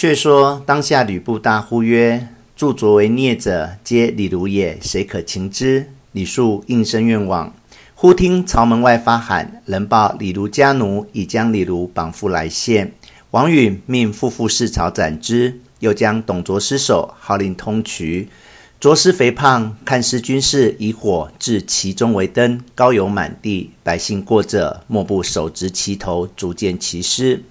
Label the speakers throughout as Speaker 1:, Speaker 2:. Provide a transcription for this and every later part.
Speaker 1: 却说当下吕布大呼曰：“助卓为孽者，皆李儒也，谁可擒之？”李肃应声愿往。忽听曹门外发喊，人报李儒家奴已将李儒绑缚来献。王允命副副使曹斩之，又将董卓尸首，号令通衢。卓尸肥胖，看师军士以火置其中为灯，膏油满地，百姓过者莫不手执旗头，足见其尸。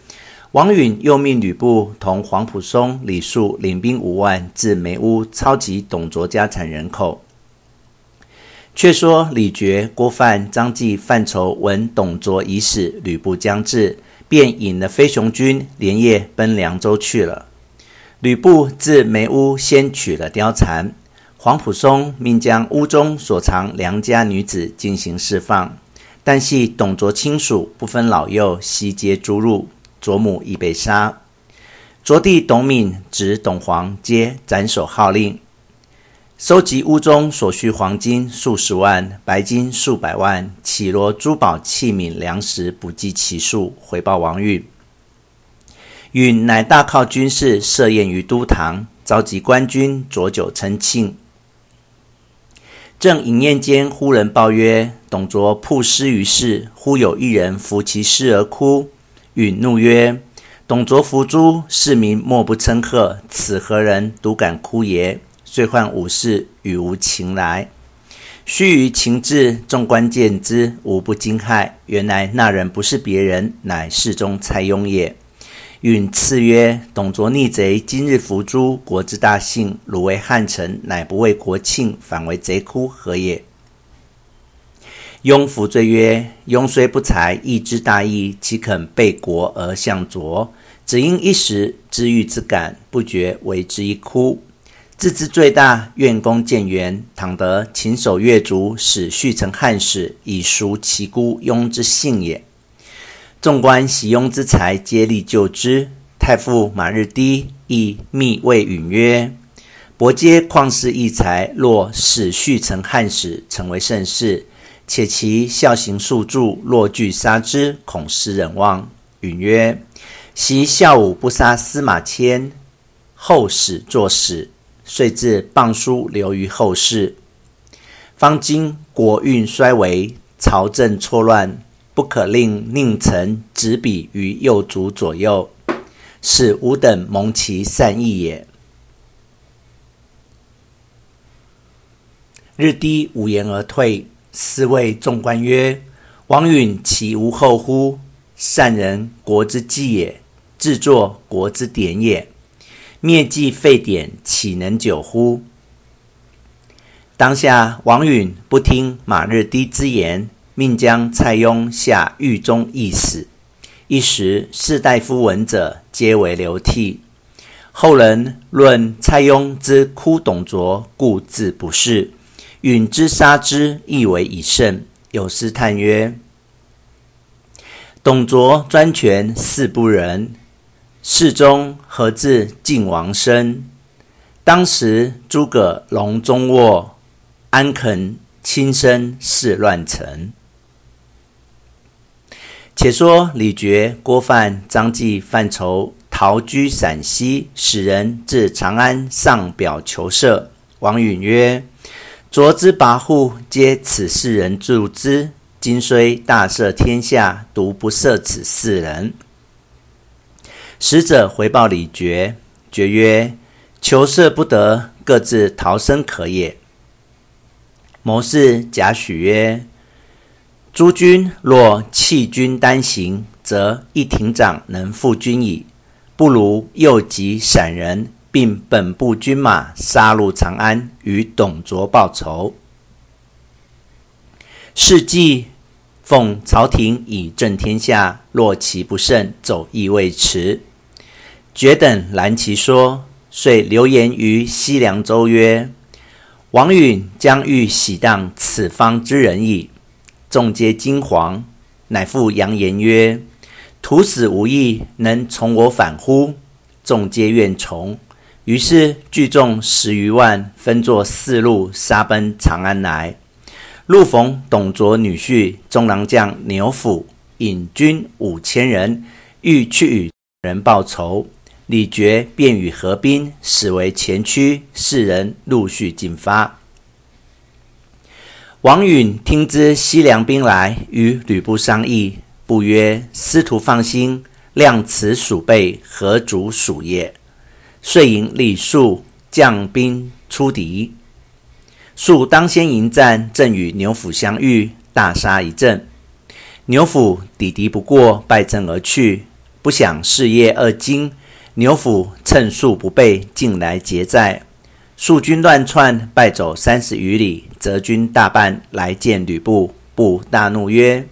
Speaker 1: 王允又命吕布同黄甫嵩、李肃领兵五万至梅屋，抄袭董卓家产人口。却说李傕、郭范、张济、范畴闻董卓已死，吕布将至，便引了飞熊军，连夜奔凉州去了。吕布至梅屋，先取了貂蝉。黄甫嵩命将屋中所藏良家女子进行释放，但系董卓亲属不分老幼，悉皆诛入。卓母已被杀。卓弟董敏指董黄皆斩首号令，收集屋中所需黄金数十万，白金数百万，绮罗珠宝器皿粮食不计其数，回报王允。允乃大犒军士，设宴于都堂，召集官军酌酒称庆。正饮宴间，忽人报曰：“董卓曝尸于市，忽有一人扶其尸而哭。”允怒曰：“董卓伏诛，市民莫不称贺，此何人独敢哭耶？”遂唤武士与吾擒来。须臾情至，众官见之，无不惊骇。原来那人不是别人，乃侍中蔡邕也。允赐曰：“董卓逆贼，今日伏诛，国之大幸。汝为汉臣，乃不为国庆，反为贼哭，何也？”邕伏罪曰：“庸虽不才，亦知大义，岂肯背国而向卓？只因一时知遇之感，不觉为之一哭。自知罪大，愿功建元。倘得擒首越族，使续成汉室，以赎其孤庸之幸也。”纵观喜庸之才，皆力救之。太傅马日低亦密谓允曰：“伯皆旷世异才，若使续成汉室，成为盛世。且其孝行数着，若拒杀之，恐失人望。”允曰：“昔孝武不杀司马迁，后始作史，遂至谤书留于后世。方今国运衰微，朝政错乱。”不可令佞臣执笔于右足左右，使吾等蒙其善意也。日低无言而退，思谓众官曰：“王允其无后乎？善人国之计也，制作国之典也。灭计废典，岂能久乎？”当下王允不听马日低之言。命将蔡邕下狱中缢死，一时士大夫闻者，皆为流涕。后人论蔡邕之哭董卓，故自不仕；允之杀之，亦为以甚。有诗叹曰：“董卓专权似不仁，世中何自尽王身？当时诸葛隆中卧，安肯轻生事乱臣？”且说李傕、郭范、张济、范畴逃居陕西，使人至长安上表求赦。王允曰：“卓之跋扈，皆此四人助之。今虽大赦天下，独不赦此四人。”使者回报李傕，傕曰：“求赦不得，各自逃生可也。”谋士贾诩曰：诸君若弃军单行，则一亭长能负君矣。不如诱集散人，并本部军马，杀入长安，与董卓报仇。事迹奉朝廷以正天下，若其不胜，走亦未迟。傕等拦其说，遂流言于西凉州曰：“王允将欲喜荡此方之人矣。”众皆惊惶，乃复扬言曰：“徒死无益，能从我反乎？”众皆愿从。于是聚众十余万，分作四路，杀奔长安来。路逢董卓女婿中郎将牛辅，引军五千人，欲去与人报仇。李傕便与合兵，使为前驱，四人陆续进发。王允听知西凉兵来，与吕布商议，不曰：“司徒放心，量此鼠辈，何足鼠也？”遂引李肃将兵出敌。肃当先迎战，正与牛辅相遇，大杀一阵。牛辅抵敌不过，败阵而去。不想事业二更。牛辅趁肃不备，进来劫寨。肃军乱窜，败走三十余里，折军大半来见吕布。布大怒曰：“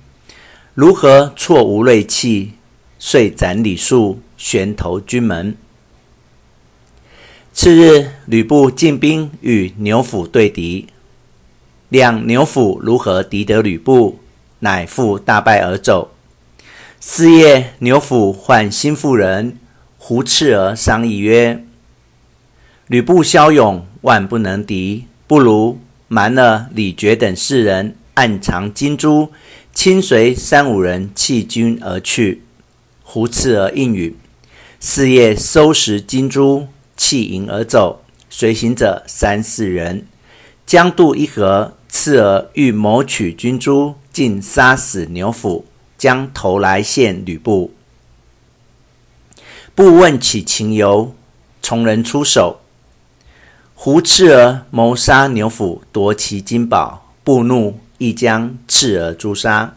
Speaker 1: 如何错无锐气？”遂斩李肃，悬头军门。次日，吕布进兵与牛辅对敌，两牛辅如何敌得吕布，乃复大败而走。是夜，牛辅唤心腹人。胡赤儿商议曰：“吕布骁勇，万不能敌，不如瞒了李傕等四人，暗藏金珠，亲随三五人弃军而去。”胡赤儿应允。四夜收拾金珠，弃营而走。随行者三四人。将渡一河，赤儿欲谋取军珠，竟杀死牛辅，将头来献吕布。布问起情由，从人出手。胡赤儿谋杀牛辅，夺其金宝。布怒，亦将赤儿诛杀。